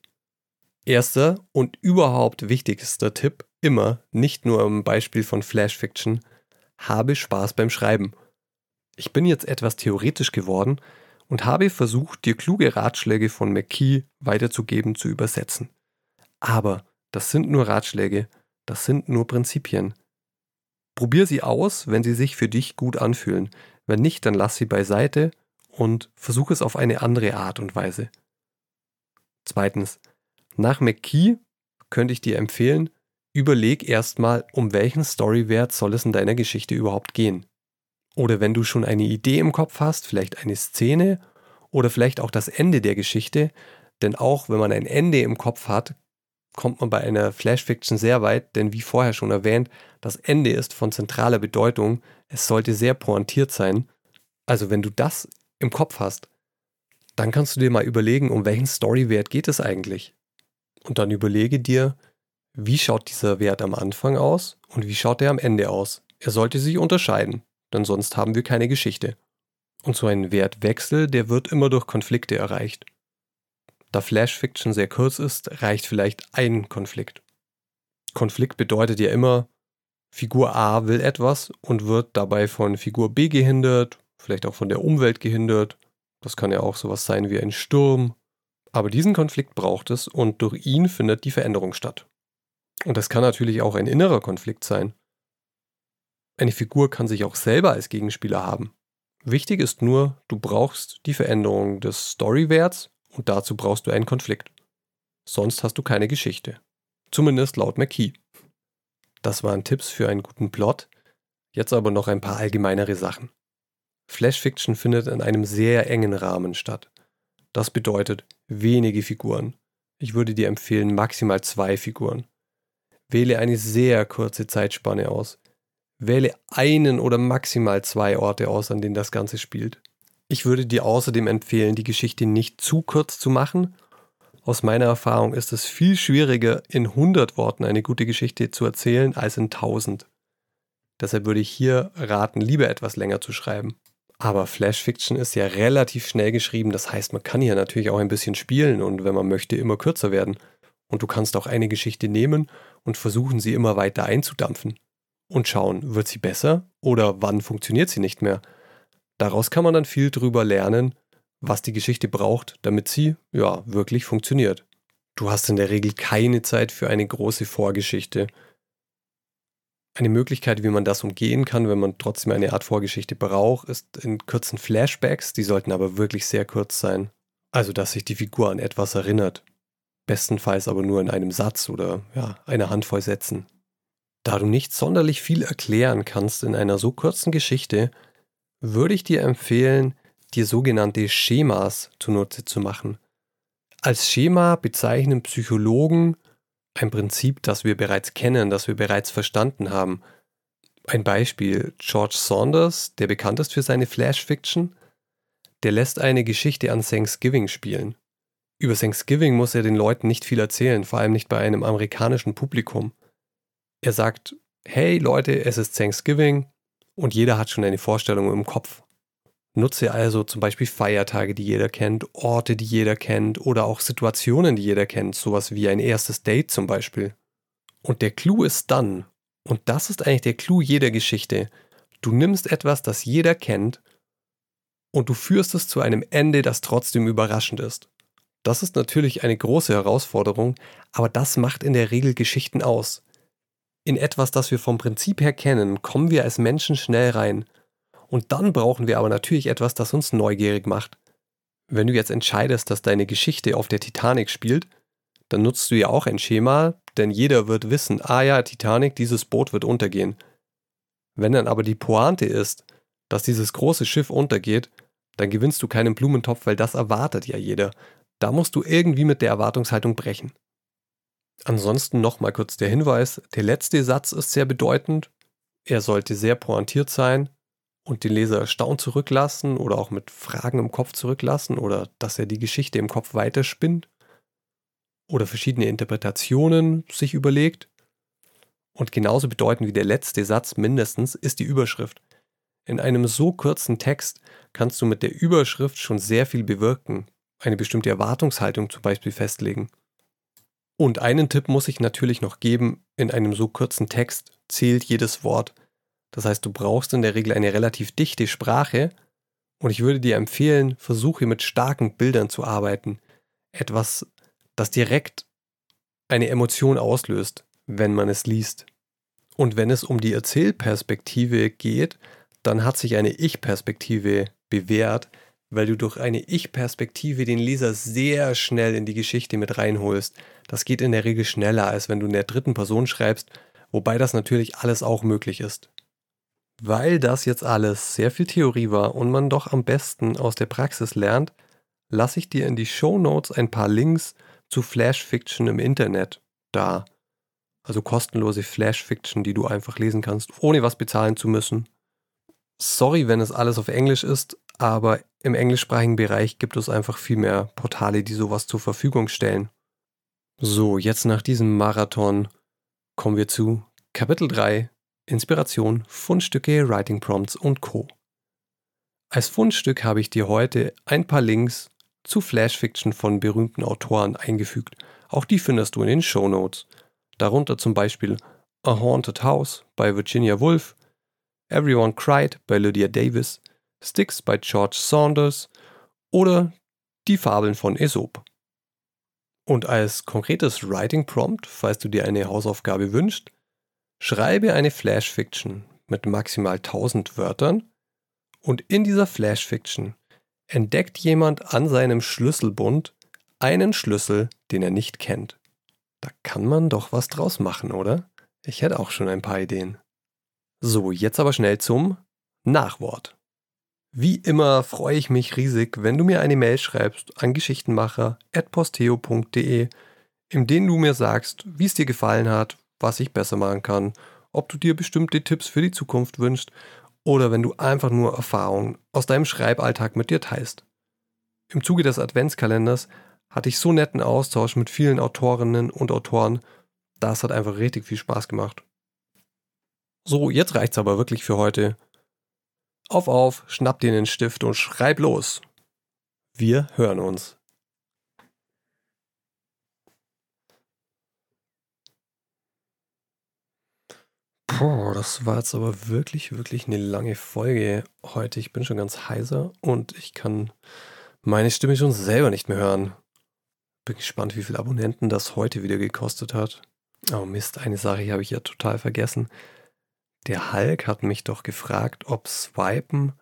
S1: Erster und überhaupt wichtigster Tipp immer, nicht nur im Beispiel von Flash Fiction, habe Spaß beim Schreiben. Ich bin jetzt etwas theoretisch geworden und habe versucht, dir kluge Ratschläge von McKee weiterzugeben, zu übersetzen. Aber das sind nur Ratschläge, das sind nur Prinzipien. Probier sie aus, wenn sie sich für dich gut anfühlen. Wenn nicht, dann lass sie beiseite und versuch es auf eine andere Art und Weise. Zweitens, nach McKee könnte ich dir empfehlen, überleg erstmal, um welchen Storywert soll es in deiner Geschichte überhaupt gehen. Oder wenn du schon eine Idee im Kopf hast, vielleicht eine Szene oder vielleicht auch das Ende der Geschichte, denn auch wenn man ein Ende im Kopf hat, kommt man bei einer Flash-Fiction sehr weit, denn wie vorher schon erwähnt, das Ende ist von zentraler Bedeutung, es sollte sehr pointiert sein. Also wenn du das im Kopf hast, dann kannst du dir mal überlegen, um welchen Storywert geht es eigentlich. Und dann überlege dir, wie schaut dieser Wert am Anfang aus und wie schaut er am Ende aus. Er sollte sich unterscheiden denn sonst haben wir keine Geschichte. Und so ein Wertwechsel, der wird immer durch Konflikte erreicht. Da Flash Fiction sehr kurz ist, reicht vielleicht ein Konflikt. Konflikt bedeutet ja immer, Figur A will etwas und wird dabei von Figur B gehindert, vielleicht auch von der Umwelt gehindert. Das kann ja auch sowas sein wie ein Sturm. Aber diesen Konflikt braucht es und durch ihn findet die Veränderung statt. Und das kann natürlich auch ein innerer Konflikt sein. Eine Figur kann sich auch selber als Gegenspieler haben. Wichtig ist nur, du brauchst die Veränderung des Storywerts und dazu brauchst du einen Konflikt. Sonst hast du keine Geschichte. Zumindest laut McKee. Das waren Tipps für einen guten Plot. Jetzt aber noch ein paar allgemeinere Sachen. Flash Fiction findet in einem sehr engen Rahmen statt. Das bedeutet wenige Figuren. Ich würde dir empfehlen maximal zwei Figuren. Wähle eine sehr kurze Zeitspanne aus. Wähle einen oder maximal zwei Orte aus, an denen das Ganze spielt. Ich würde dir außerdem empfehlen, die Geschichte nicht zu kurz zu machen. Aus meiner Erfahrung ist es viel schwieriger, in 100 Worten eine gute Geschichte zu erzählen, als in 1000. Deshalb würde ich hier raten, lieber etwas länger zu schreiben. Aber Flash Fiction ist ja relativ schnell geschrieben, das heißt, man kann hier natürlich auch ein bisschen spielen und wenn man möchte, immer kürzer werden. Und du kannst auch eine Geschichte nehmen und versuchen, sie immer weiter einzudampfen und schauen, wird sie besser oder wann funktioniert sie nicht mehr. Daraus kann man dann viel drüber lernen, was die Geschichte braucht, damit sie ja wirklich funktioniert. Du hast in der Regel keine Zeit für eine große Vorgeschichte. Eine Möglichkeit, wie man das umgehen kann, wenn man trotzdem eine Art Vorgeschichte braucht, ist in kurzen Flashbacks, die sollten aber wirklich sehr kurz sein. Also, dass sich die Figur an etwas erinnert. Bestenfalls aber nur in einem Satz oder ja, einer Handvoll Sätzen. Da du nicht sonderlich viel erklären kannst in einer so kurzen Geschichte, würde ich dir empfehlen, dir sogenannte Schemas zunutze zu machen. Als Schema bezeichnen Psychologen ein Prinzip, das wir bereits kennen, das wir bereits verstanden haben. Ein Beispiel, George Saunders, der bekannt ist für seine Flash-Fiction, der lässt eine Geschichte an Thanksgiving spielen. Über Thanksgiving muss er den Leuten nicht viel erzählen, vor allem nicht bei einem amerikanischen Publikum. Er sagt, hey Leute, es ist Thanksgiving und jeder hat schon eine Vorstellung im Kopf. Nutze also zum Beispiel Feiertage, die jeder kennt, Orte, die jeder kennt oder auch Situationen, die jeder kennt, sowas wie ein erstes Date zum Beispiel. Und der Clou ist dann, und das ist eigentlich der Clou jeder Geschichte, du nimmst etwas, das jeder kennt, und du führst es zu einem Ende, das trotzdem überraschend ist. Das ist natürlich eine große Herausforderung, aber das macht in der Regel Geschichten aus. In etwas, das wir vom Prinzip her kennen, kommen wir als Menschen schnell rein und dann brauchen wir aber natürlich etwas, das uns neugierig macht. Wenn du jetzt entscheidest, dass deine Geschichte auf der Titanic spielt, dann nutzt du ja auch ein Schema, denn jeder wird wissen, ah ja, Titanic, dieses Boot wird untergehen. Wenn dann aber die Pointe ist, dass dieses große Schiff untergeht, dann gewinnst du keinen Blumentopf, weil das erwartet ja jeder. Da musst du irgendwie mit der Erwartungshaltung brechen. Ansonsten nochmal kurz der Hinweis, der letzte Satz ist sehr bedeutend. Er sollte sehr pointiert sein und den Leser erstaunt zurücklassen oder auch mit Fragen im Kopf zurücklassen oder dass er die Geschichte im Kopf weiterspinnt oder verschiedene Interpretationen sich überlegt. Und genauso bedeutend wie der letzte Satz mindestens ist die Überschrift. In einem so kurzen Text kannst du mit der Überschrift schon sehr viel bewirken, eine bestimmte Erwartungshaltung zum Beispiel festlegen. Und einen Tipp muss ich natürlich noch geben, in einem so kurzen Text zählt jedes Wort. Das heißt, du brauchst in der Regel eine relativ dichte Sprache und ich würde dir empfehlen, versuche mit starken Bildern zu arbeiten. Etwas, das direkt eine Emotion auslöst, wenn man es liest. Und wenn es um die Erzählperspektive geht, dann hat sich eine Ich-Perspektive bewährt, weil du durch eine Ich-Perspektive den Leser sehr schnell in die Geschichte mit reinholst. Das geht in der Regel schneller, als wenn du in der dritten Person schreibst, wobei das natürlich alles auch möglich ist. Weil das jetzt alles sehr viel Theorie war und man doch am besten aus der Praxis lernt, lasse ich dir in die Show Notes ein paar Links zu Flash Fiction im Internet da. Also kostenlose Flash Fiction, die du einfach lesen kannst, ohne was bezahlen zu müssen. Sorry, wenn es alles auf Englisch ist, aber im englischsprachigen Bereich gibt es einfach viel mehr Portale, die sowas zur Verfügung stellen. So, jetzt nach diesem Marathon kommen wir zu Kapitel 3 Inspiration, Fundstücke, Writing Prompts und Co. Als Fundstück habe ich dir heute ein paar Links zu Flashfiction von berühmten Autoren eingefügt. Auch die findest du in den Show Notes. Darunter zum Beispiel A Haunted House bei Virginia Woolf, Everyone Cried bei Lydia Davis, Sticks bei George Saunders oder Die Fabeln von Aesop. Und als konkretes Writing Prompt, falls du dir eine Hausaufgabe wünschst, Schreibe eine Flash-Fiction mit maximal 1000 Wörtern und in dieser Flash-Fiction entdeckt jemand an seinem Schlüsselbund einen Schlüssel, den er nicht kennt. Da kann man doch was draus machen, oder? Ich hätte auch schon ein paar Ideen. So, jetzt aber schnell zum Nachwort. Wie immer freue ich mich riesig, wenn du mir eine Mail schreibst an geschichtenmacher.posteo.de, in denen du mir sagst, wie es dir gefallen hat, was ich besser machen kann, ob du dir bestimmte Tipps für die Zukunft wünschst oder wenn du einfach nur Erfahrungen aus deinem Schreiballtag mit dir teilst. Im Zuge des Adventskalenders hatte ich so netten Austausch mit vielen Autorinnen und Autoren, das hat einfach richtig viel Spaß gemacht. So, jetzt reicht's aber wirklich für heute. Auf, auf, schnapp dir einen Stift und schreib los. Wir hören uns. Boah, das war jetzt aber wirklich, wirklich eine lange Folge heute. Ich bin schon ganz heiser und ich kann meine Stimme schon selber nicht mehr hören. Bin gespannt, wie viele Abonnenten das heute wieder gekostet hat. Oh Mist, eine Sache habe ich ja total vergessen. Der Hulk hat mich doch gefragt, ob Swipen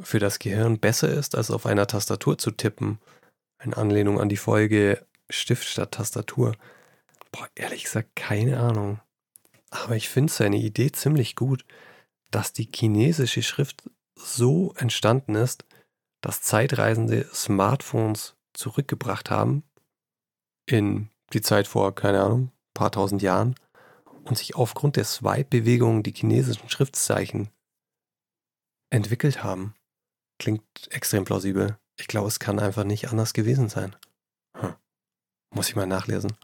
S1: für das Gehirn besser ist, als auf einer Tastatur zu tippen. In Anlehnung an die Folge Stift statt Tastatur. Boah, ehrlich gesagt, keine Ahnung. Aber ich finde seine Idee ziemlich gut, dass die chinesische Schrift so entstanden ist, dass Zeitreisende Smartphones zurückgebracht haben in die Zeit vor, keine Ahnung, paar tausend Jahren und sich aufgrund der Swipe-Bewegung die chinesischen Schriftzeichen entwickelt haben. Klingt extrem plausibel. Ich glaube, es kann einfach nicht anders gewesen sein. Muss ich mal nachlesen.